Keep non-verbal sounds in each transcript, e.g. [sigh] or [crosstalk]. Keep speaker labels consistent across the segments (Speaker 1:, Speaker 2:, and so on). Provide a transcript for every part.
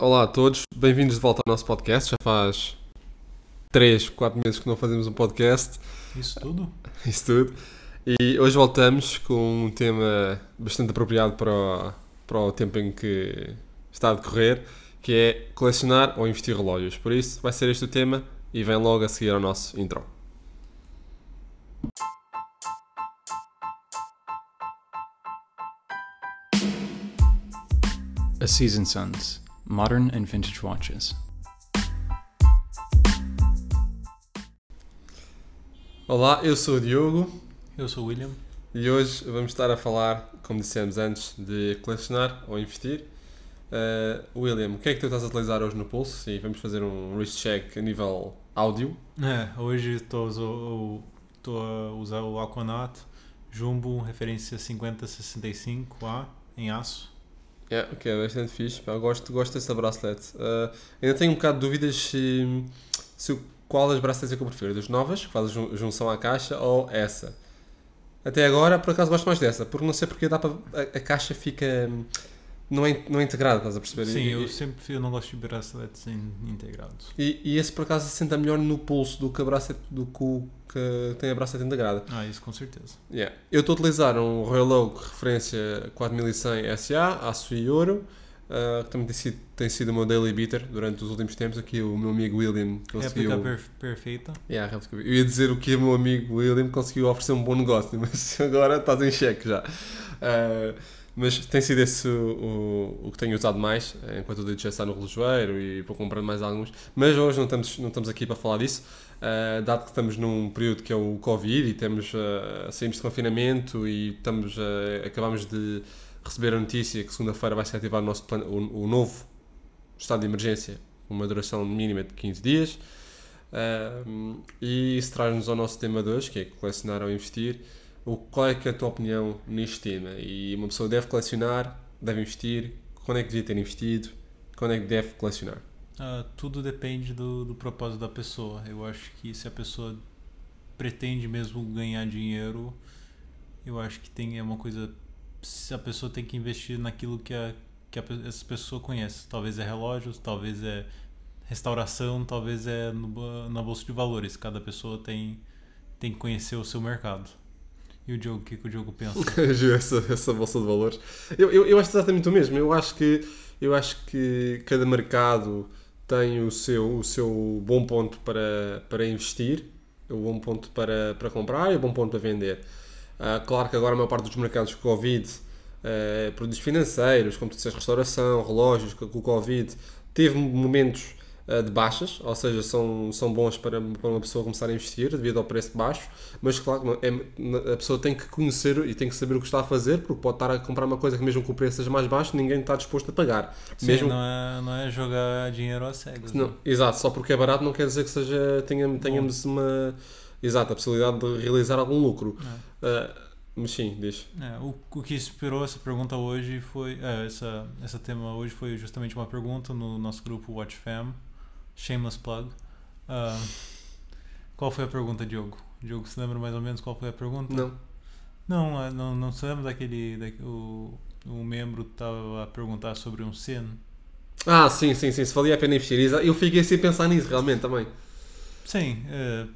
Speaker 1: Olá a todos, bem-vindos de volta ao nosso podcast. Já faz 3, 4 meses que não fazemos um podcast.
Speaker 2: Isso tudo? [laughs]
Speaker 1: Isso tudo. E hoje voltamos com um tema bastante apropriado para o, para o tempo em que está a decorrer, que é colecionar ou investir relógios. Por isso, vai ser este o tema e vem logo a seguir ao nosso intro.
Speaker 2: A Season Sons Modern and Vintage Watches.
Speaker 1: Olá, eu sou o Diogo
Speaker 2: Eu sou o William.
Speaker 1: e hoje vamos estar a falar, como dissemos antes, de colecionar ou investir. Uh, William, o que é que tu estás a utilizar hoje no pulso? E vamos fazer um wrist check a nível áudio.
Speaker 2: É, hoje estou a usar o Aquanaut Jumbo referência 5065A em aço.
Speaker 1: Yeah, ok, é bastante fixe. Pá, gosto, gosto dessa bracelet. Uh, ainda tenho um bocado de dúvidas se, se qual das braceletes é que eu prefiro. Das novas, que faz a jun- junção à caixa, ou essa. Até agora, por acaso, gosto mais dessa. Porque não sei porque dá para. A, a caixa fica. Não é, não é integrada, estás a perceber?
Speaker 2: Sim,
Speaker 1: E-
Speaker 2: eu
Speaker 1: e,
Speaker 2: sempre eu não gosto de braceletes in- integrados.
Speaker 1: e, e esse, por acaso, assenta melhor no pulso do que a bracelete do que o que tem a bracelete integrada.
Speaker 2: Ah, isso com certeza.
Speaker 1: Yeah. Eu estou a utilizar um Royal Oak referência 4100 SA, aço e ouro, uh, que também tem sido, tem sido o meu daily beater durante os últimos tempos. Aqui o meu amigo William conseguiu.
Speaker 2: Réplica per- perfeita.
Speaker 1: Yeah, réplica. Eu ia dizer o que o meu amigo William conseguiu oferecer um bom negócio, [laughs] mas agora estás em xeque já. Uh, mas tem sido esse o, o, o que tenho usado mais, eh, enquanto o já está no relojoeiro e vou comprando mais alguns. Mas hoje não estamos, não estamos aqui para falar disso, uh, dado que estamos num período que é o Covid e temos, uh, saímos de confinamento e estamos, uh, acabamos de receber a notícia que segunda-feira vai ser ativado o, nosso o, o novo estado de emergência, uma duração mínima de 15 dias. Um, e isso traz-nos ao nosso tema de hoje, que é colecionar ou investir. O, qual é que é a tua opinião neste tema? E uma pessoa deve colecionar, deve investir, quando é que devia ter investido, quando é que deve colecionar?
Speaker 2: Ah, tudo depende do, do propósito da pessoa. Eu acho que se a pessoa pretende mesmo ganhar dinheiro, eu acho que tem é uma coisa. Se a pessoa tem que investir naquilo que, a, que a, essa pessoa conhece. Talvez é relógios, talvez é restauração, talvez é no, na bolsa de valores. Cada pessoa tem, tem que conhecer o seu mercado. E o Diogo, o que, que o Diogo pensa? [laughs]
Speaker 1: essa, essa bolsa de valores. Eu, eu, eu acho exatamente o mesmo. Eu acho que, eu acho que cada mercado tem o seu, o seu bom ponto para, para investir, o bom ponto para, para comprar e o bom ponto para vender. Ah, claro que agora a maior parte dos mercados com Covid, eh, produtos financeiros, como tu disseste, restauração, relógios, com o Covid, teve momentos de baixas, ou seja, são, são bons para, para uma pessoa começar a investir devido ao preço baixo, mas claro, é, a pessoa tem que conhecer e tem que saber o que está a fazer, porque pode estar a comprar uma coisa que mesmo que o preço seja mais baixo, ninguém está disposto a pagar.
Speaker 2: Sim,
Speaker 1: mesmo
Speaker 2: não, é, não é jogar dinheiro às cegas.
Speaker 1: não,
Speaker 2: né?
Speaker 1: exato, só porque é barato não quer dizer que seja, tenha, tenhamos uma exato, a possibilidade de realizar algum lucro. Ah, mas sim, diz.
Speaker 2: É, o, o que inspirou essa pergunta hoje foi. É, essa, essa tema hoje foi justamente uma pergunta no nosso grupo WatchFam. Shameless plug. Ah, qual foi a pergunta, Diogo? Diogo, se lembra mais ou menos qual foi a pergunta?
Speaker 1: Não.
Speaker 2: Não, é, não, não se lembra daquele. Da, o, o membro estava a perguntar sobre um SIN?
Speaker 1: Ah, sim, sim, sim, se valia a pena investir. Eu fiquei a pensar nisso realmente também.
Speaker 2: Sim, é,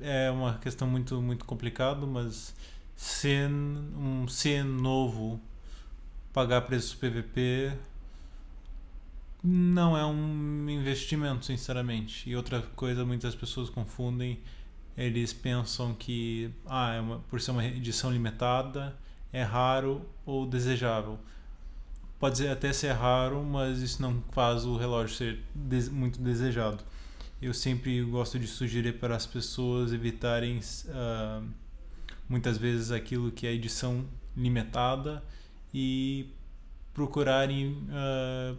Speaker 2: é uma questão muito, muito complicada, mas SIN, um SIN novo pagar preço PVP não é um investimento, sinceramente. E outra coisa, muitas pessoas confundem, eles pensam que ah, é uma, por ser uma edição limitada, é raro ou desejável. Pode até ser raro, mas isso não faz o relógio ser des- muito desejado. Eu sempre gosto de sugerir para as pessoas evitarem ah, muitas vezes aquilo que é edição limitada e procurarem ah,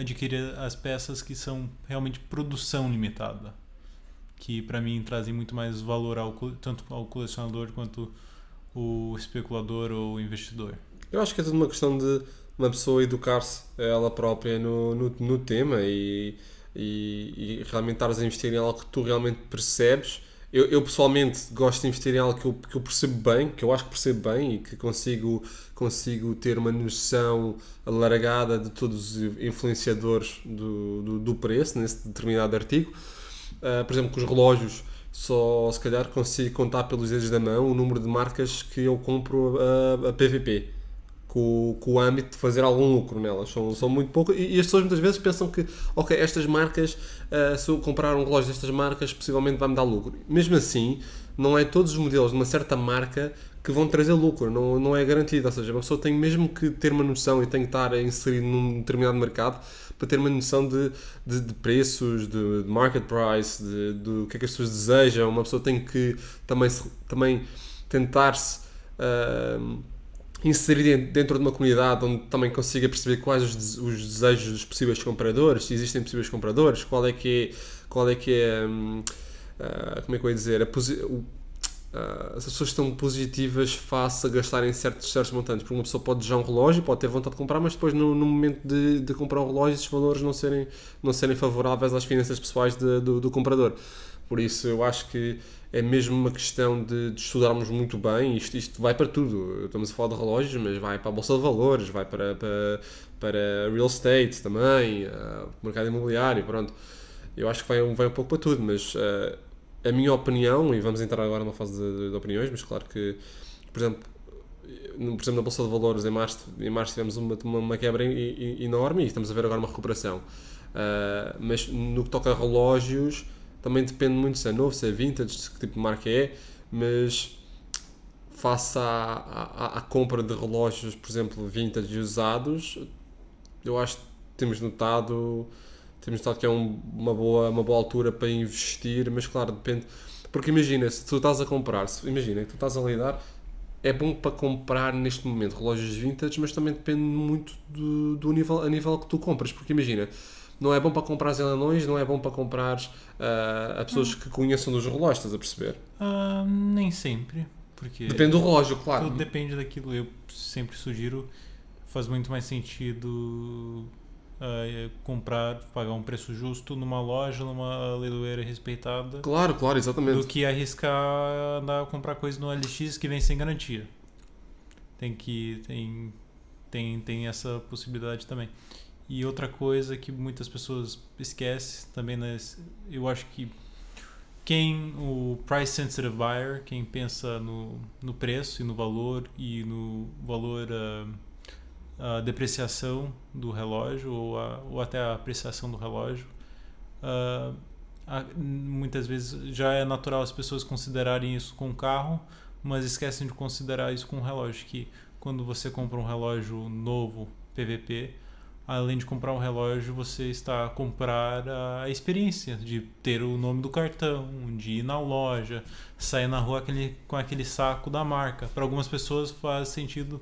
Speaker 2: adquirir as peças que são realmente produção limitada, que para mim trazem muito mais valor ao, tanto ao colecionador quanto o especulador ou investidor.
Speaker 1: Eu acho que é tudo uma questão de uma pessoa educar-se ela própria no, no, no tema e, e, e realmente estares a investir em algo que tu realmente percebes eu, eu, pessoalmente gosto de investir em algo que eu, que eu percebo bem, que eu acho que percebo bem e que consigo, consigo ter uma noção alargada de todos os influenciadores do, do, do preço nesse determinado artigo. Uh, por exemplo, com os relógios, só se calhar consigo contar pelos dedos da mão o número de marcas que eu compro a, a PVP com, com, o âmbito de fazer algum lucro nelas. São, são muito poucas. E, e, as pessoas muitas vezes pensam que, ok, estas marcas, uh, se eu comprar um relógio destas marcas, possivelmente vai-me dar lucro. Mesmo assim, não é todos os modelos de uma certa marca que vão trazer lucro, não, não é garantido. Ou seja, uma pessoa tem mesmo que ter uma noção e tem que estar inserido num determinado mercado para ter uma noção de, de, de preços, de, de, market price, de, que é que as pessoas desejam. Uma pessoa tem que também, também tentar-se. Uh, inserir dentro de uma comunidade onde também consiga perceber quais os, os desejos dos possíveis compradores, se existem possíveis compradores, qual é que é, qual é, que é um, uh, ah, como é que eu ia dizer, a uh, as pessoas estão positivas face a gastarem certos, certos montantes, porque uma pessoa pode desejar um relógio, pode ter vontade de comprar, mas depois no, no momento de, de comprar um relógio esses valores não serem, não serem favoráveis às finanças pessoais de, do, do comprador. Por isso eu acho que é mesmo uma questão de, de, estudarmos muito bem. Isto, isto vai para tudo. Estamos a falar de relógios, mas vai para a bolsa de valores, vai para, para, para real estate também, uh, mercado imobiliário. Pronto, eu acho que vai, vai um pouco para tudo. Mas uh, a minha opinião, e vamos entrar agora numa fase de, de opiniões, mas claro que, por exemplo, por exemplo, na Bolsa de Valores, em março, em março tivemos uma, uma quebra enorme e estamos a ver agora uma recuperação. Uh, mas no que toca a relógios, também depende muito se é novo, se é vintage, de que tipo de marca é, mas face à, à, à, compra de relógios, por exemplo, vintage e usados, eu acho que temos notado, temos notado que é um, uma, boa, uma boa altura para investir, mas claro, depende. Porque imagina, se tu estás a comprar, se, imagina que tu estás a lidar, é bom para comprar neste momento relógios vintage, mas também depende muito do, do nível, a nível que tu compras, porque imagina não é bom para comprar em leilões, não é bom para comprar uh, a pessoas que conheçam dos relógios, estás a perceber?
Speaker 2: Uh, nem sempre. Porque
Speaker 1: depende do relógio, claro.
Speaker 2: Tudo depende daquilo. Eu sempre sugiro, faz muito mais sentido uh, comprar, pagar um preço justo numa loja, numa leiloeira respeitada.
Speaker 1: Claro, claro, exatamente.
Speaker 2: Do que arriscar andar a comprar coisa no LX que vem sem garantia. Tem que. Tem, tem, tem essa possibilidade também. E outra coisa que muitas pessoas esquecem também, né, eu acho que quem, o price sensitive buyer, quem pensa no, no preço e no valor e no valor, a, a depreciação do relógio ou, a, ou até a apreciação do relógio, uh, a, muitas vezes já é natural as pessoas considerarem isso com o carro, mas esquecem de considerar isso com o relógio, que quando você compra um relógio novo, PVP, além de comprar um relógio, você está a comprar a experiência de ter o nome do cartão, de ir na loja, sair na rua aquele, com aquele saco da marca. Para algumas pessoas faz sentido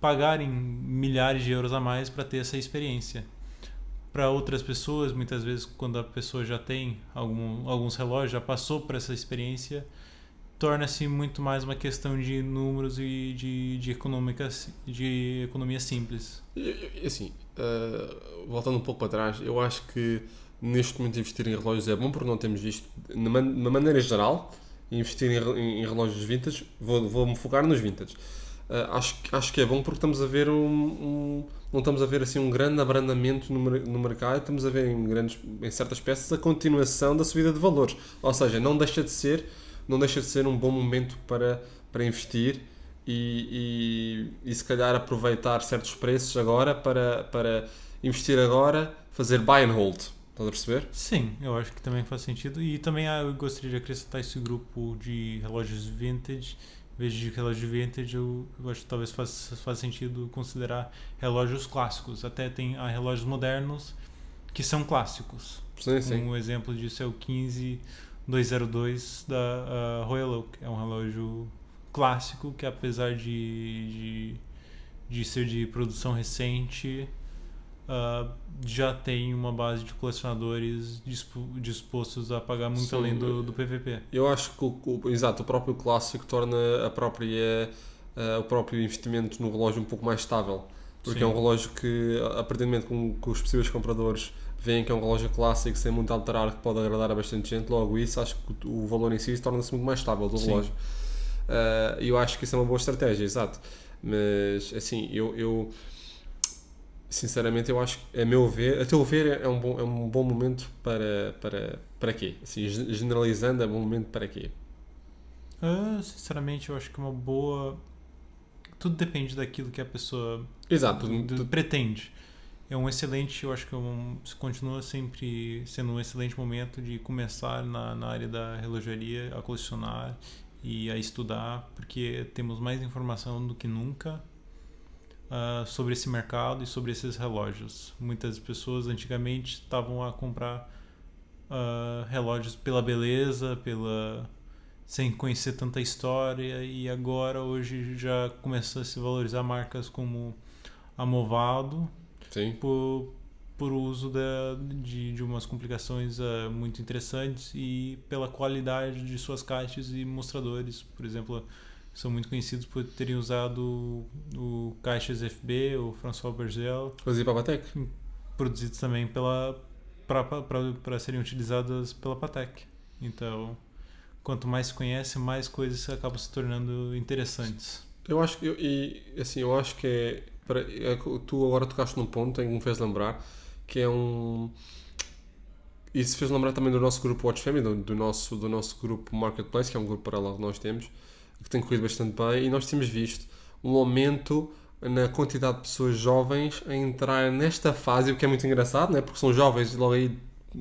Speaker 2: pagarem milhares de euros a mais para ter essa experiência. Para outras pessoas, muitas vezes, quando a pessoa já tem algum, alguns relógios, já passou por essa experiência, torna-se muito mais uma questão de números e de, de, econômica, de economia simples.
Speaker 1: Assim, uh, voltando um pouco para trás, eu acho que neste momento investir em relógios é bom porque não temos visto, de uma maneira geral, investir em, em relógios vintage, vou, vou me focar nos vintage. Uh, acho, acho que é bom porque estamos a ver um, um, não estamos a ver assim um grande abrandamento no, no mercado, estamos a ver em, grandes, em certas peças a continuação da subida de valores. Ou seja, não deixa de ser, não deixa de ser um bom momento para, para investir e, e, e, se calhar aproveitar certos preços agora para, para investir agora, fazer buy and hold. Estás a perceber?
Speaker 2: Sim, eu acho que também faz sentido. E também ah, eu gostaria de acrescentar esse grupo de relógios vintage. Em vez de relógio vintage, eu, eu acho que talvez faça faz sentido considerar relógios clássicos. Até tem ah, relógios modernos que são clássicos.
Speaker 1: Sim, sim.
Speaker 2: Um exemplo disso é o 15202 da uh, Royal Oak. É um relógio clássico que apesar de, de, de ser de produção recente uh, já tem uma base de colecionadores dispostos a pagar muito Sim, além do, do PVP.
Speaker 1: Eu acho que o, o, exato, o próprio clássico torna a própria, uh, o próprio investimento no relógio um pouco mais estável. Porque
Speaker 2: Sim.
Speaker 1: é um relógio que, a partir do momento que, que os possíveis compradores veem que é um relógio clássico, sem muito alterar, que pode agradar a bastante gente, logo isso, acho que o, valor em si torna-se muito mais estável do
Speaker 2: Sim.
Speaker 1: relógio. Ah, E eu acho que isso é uma boa estratégia, exato. Mas, assim, eu, eu sinceramente, eu acho que, a meu ver, a teu ver, é um bom, é um bom momento para, para, para quê? Assim, gen- generalizando, é um bom momento para quê?
Speaker 2: Ah, sinceramente, eu acho que é uma boa. Tudo depende daquilo que a pessoa
Speaker 1: Exato, tu-
Speaker 2: do-
Speaker 1: tu-
Speaker 2: pretende. É um excelente, eu acho que é um, continua sempre sendo um excelente momento de começar na, na área da relojaria, a colecionar e a estudar, porque temos mais informação do que nunca ah, sobre esse mercado e sobre esses relógios. Muitas pessoas antigamente estavam a comprar ah, relógios pela beleza, pela sem conhecer tanta história e agora hoje já começa a se valorizar marcas como a Movado
Speaker 1: sim.
Speaker 2: por, por uso da, de, de umas complicações ah, muito interessantes e pela qualidade de suas caixas e mostradores. Por exemplo, são muito conhecidos por terem usado o, o caixas FB, o François Bergel,
Speaker 1: Coisa para a Patek?
Speaker 2: produzidos também pela para serem utilizadas pela Patek. Então, quanto mais se conhece, mais coisas acabam se tornando interessantes.
Speaker 1: Eu acho que, eu- e assim, eu acho que é, para, é tu agora tocaste num ponto em que me fez lembrar que é um. Isso fez lembrar também do nosso grupo Watch Family, do, do nosso, do nosso grupo Marketplace, que é um grupo paralelo que nós temos, que tem corrido bastante bem, e nós temos visto um aumento na quantidade de pessoas jovens a entrar nesta fase, o que é muito engraçado, né? porque são jovens e logo aí,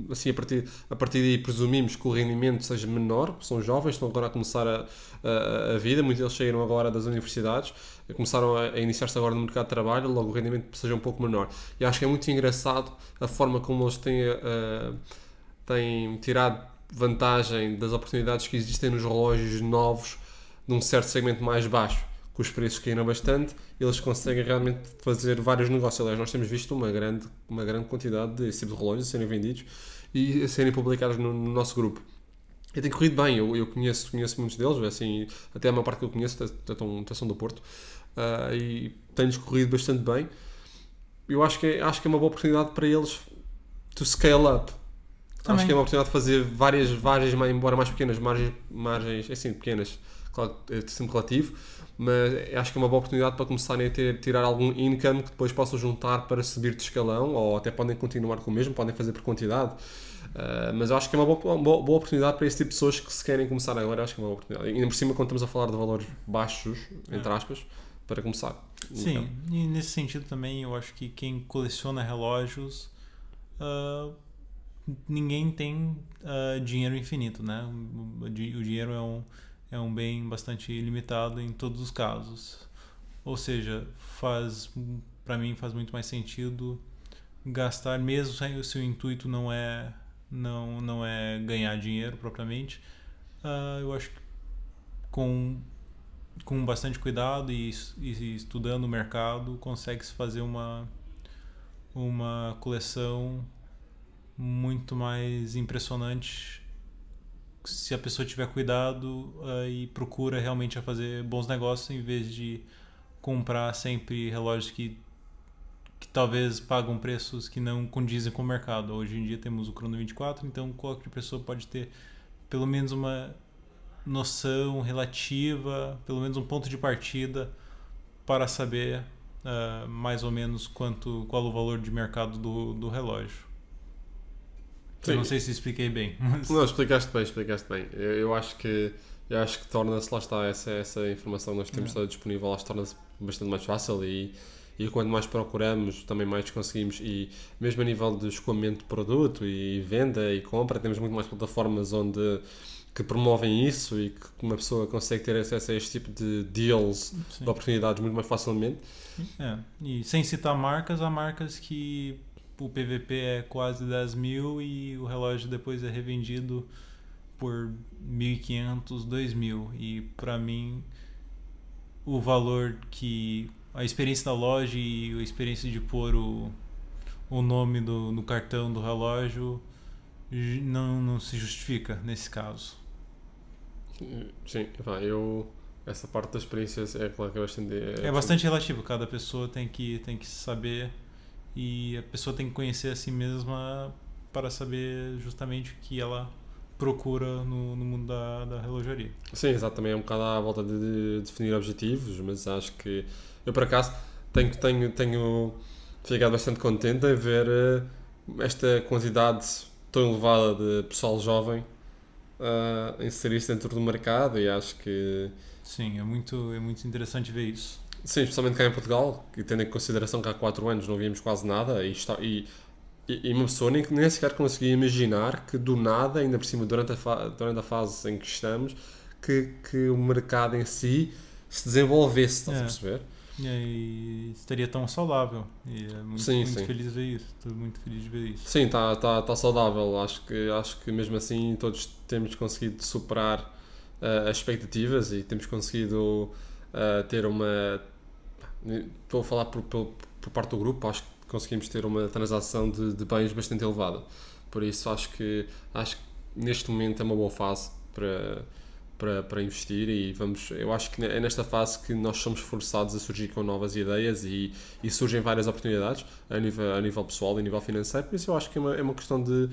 Speaker 1: assim, a partir, a partir daí presumimos que o rendimento seja menor, são jovens, estão agora a começar a, a, a vida, muitos deles saíram agora das universidades, começaram a, a iniciar-se agora no mercado de trabalho, logo o rendimento seja um pouco menor. E acho que é muito engraçado a forma como eles têm, eh, têm tirado vantagem das oportunidades que existem nos relógios novos de um certo segmento mais baixo, que os preços caíram bastante, eles conseguem realmente fazer vários negócios. Aliás, nós temos visto uma grande, uma grande quantidade desse tipo de relógios a serem vendidos e a serem publicados no, no nosso grupo. E tem corrido bem, eu, eu conheço, conheço muitos deles, assim, até a maior parte que eu conheço estão estão do Porto, ah, e tem-lhes corrido bastante bem. Eu acho que, é, acho que é uma boa oportunidade para eles to scale up.
Speaker 2: Também.
Speaker 1: Acho que é uma oportunidade de fazer várias, várias, embora mais pequenas, margens, margens assim, pequenas, é sempre relativo, mas acho que é uma boa oportunidade para começarem a ter, tirar algum income que depois possam juntar para subir de escalão, ou até podem continuar com o mesmo, podem fazer por quantidade. Uh, mas eu acho que é uma boa, uma boa, oportunidade para esse tipo de pessoas que se querem começar agora. Acho que é uma boa oportunidade. E ainda por cima, quando estamos a falar de valores baixos, entre aspas, para começar.
Speaker 2: Sim, e nesse sentido também eu acho que quem coleciona relógios ah, ninguém tem ah, dinheiro infinito, né? O, o dinheiro é um, é um bem bastante limitado em todos os casos. Ou seja, faz para mim faz muito mais sentido gastar mesmo se o intuito não é não não é ganhar dinheiro propriamente. Ah, eu acho que com com bastante cuidado e, e estudando o mercado consegue-se fazer uma uma coleção muito mais impressionante se a pessoa tiver cuidado ah, e procura realmente a fazer bons negócios em vez de comprar sempre relógios que que talvez pagam preços que não condizem com o mercado. Hoje em dia temos o Chrono 24, então qualquer pessoa pode ter pelo menos uma noção relativa, pelo menos um ponto de partida para saber ah, mais ou menos quanto qual o valor de mercado do, do relógio. Eu
Speaker 1: Sim.
Speaker 2: não sei se expliquei bem, [laughs] mas
Speaker 1: Não, explicaste bem, explicaste bem. Eu, eu acho que eu acho que torna-se, lá está, essa, essa informação que nós temos
Speaker 2: É.
Speaker 1: disponível, acho torna-se bastante mais fácil e, e quanto mais procuramos, também mais conseguimos. E mesmo a nível de escoamento de produto e venda e compra, temos muito mais plataformas onde que promovem isso e que uma pessoa consegue ter acesso a este tipo de deals,
Speaker 2: sim.
Speaker 1: de oportunidades muito mais facilmente.
Speaker 2: É, e sem citar marcas, há marcas que o PVP é quase 10 mil e o relógio depois é revendido por 1.500, 2.000. E para mim, o valor que. a experiência da loja e a experiência de pôr o, o nome do, no cartão do relógio não, não se justifica nesse caso.
Speaker 1: Sim, eu, essa parte da experiência é claro que é bastante.
Speaker 2: É bastante relativo, cada pessoa tem que, tem que saber e a pessoa tem que conhecer a si mesma para saber justamente o que ela procura no, no mundo da, da relojaria.
Speaker 1: Sim, exato, também é um bocado à volta de, de definir objetivos, mas acho que eu por acaso tenho, tenho, tenho ficado bastante contente em ver eh, esta quantidade tão elevada de pessoal jovem uh, inserir-se dentro do mercado e acho que
Speaker 2: Sim, é muito, é muito interessante ver isso.
Speaker 1: Sim, especialmente cá em Portugal, que tendo em consideração que há 4 anos não víamos quase nada e, está, e, e uma pessoa nem, nem sequer conseguia imaginar que do nada, ainda por cima, durante a, durante a fase em que estamos, que, que o mercado em si se desenvolvesse, estás
Speaker 2: É.
Speaker 1: a perceber?
Speaker 2: E estaria tão saudável. E é muito,
Speaker 1: Sim,
Speaker 2: muito
Speaker 1: sim.
Speaker 2: feliz de ver isso. Estou muito feliz de ver isso.
Speaker 1: Sim, está tá, tá saudável. Acho que, acho que mesmo assim todos temos conseguido superar eh, as expectativas e temos conseguido eh, ter uma. Estou a falar por, por, por parte do grupo, acho que conseguimos ter uma transação de, de bens bastante elevada. Por isso acho que, acho que neste momento é uma boa fase para, para, para investir e vamos. Eu acho que é nesta fase que nós somos forçados a surgir com novas ideias e, e surgem várias oportunidades a nível, a nível pessoal e a nível financeiro. Por isso eu acho que é uma, é uma questão de,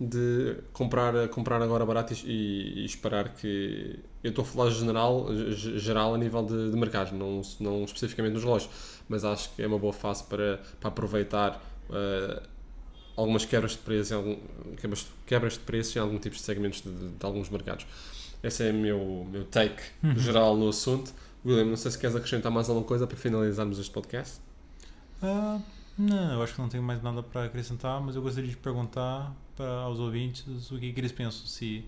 Speaker 1: de comprar, comprar agora barato e, e esperar que. Eu estou a falar general, ge- geral a nível de, de mercados, não, não especificamente nos relógios, mas acho que é uma boa fase para, para aproveitar eh, algumas quebras de preço, em algum, quebras, quebras de preço em algum tipo de segmentos de, de alguns mercados. Esse é o meu, meu take geral no assunto. William, não sei se queres acrescentar mais alguma coisa para finalizarmos este podcast.
Speaker 2: Ah, não, eu acho que não tenho mais nada para acrescentar, mas eu gostaria de perguntar para aos ouvintes o que, que eles pensam, se,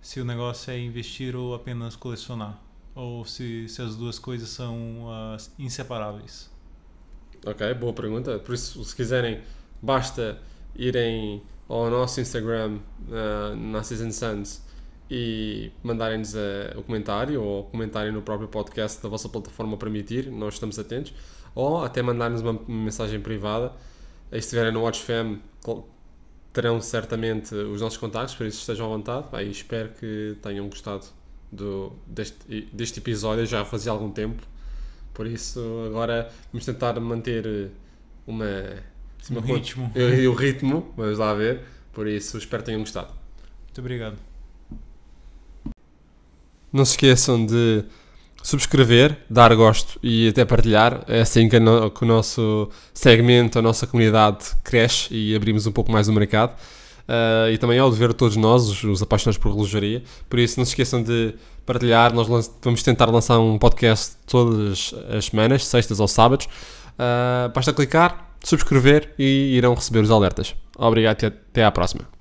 Speaker 2: se o negócio é investir ou apenas colecionar, ou se, se as duas coisas são ah, inseparáveis.
Speaker 1: Ok, boa pergunta. Por isso, se quiserem, basta irem ao nosso Instagram, uh, na Season Suns, e mandarem-nos eh, o comentário ou comentarem no próprio podcast da vossa plataforma permitir, nós estamos atentos, ou até mandar-nos uma mensagem privada. E se estiverem no WatchFam, terão certamente os nossos contactos, por isso estejam à vontade. Pá, e espero que tenham gostado do, deste, deste episódio, já fazia algum tempo. Por isso, agora vamos tentar manter uma, assim,
Speaker 2: Um
Speaker 1: uma con-
Speaker 2: ritmo. [laughs]
Speaker 1: e o ritmo, vamos lá ver. Por isso, espero que tenham gostado.
Speaker 2: Muito obrigado.
Speaker 1: Não se esqueçam de subscrever, dar gosto e até partilhar. É assim que, no- que o nosso segmento, a nossa comunidade cresce e abrimos um pouco mais o mercado. Ah, e também é o dever de todos nós, os, os apaixonados por relojaria. Por isso, não se esqueçam de partilhar. Nós vamos tentar lançar um podcast todas as semanas, sextas ou sábados. Ah, basta clicar, subscrever e irão receber os alertas. Obrigado e até à próxima.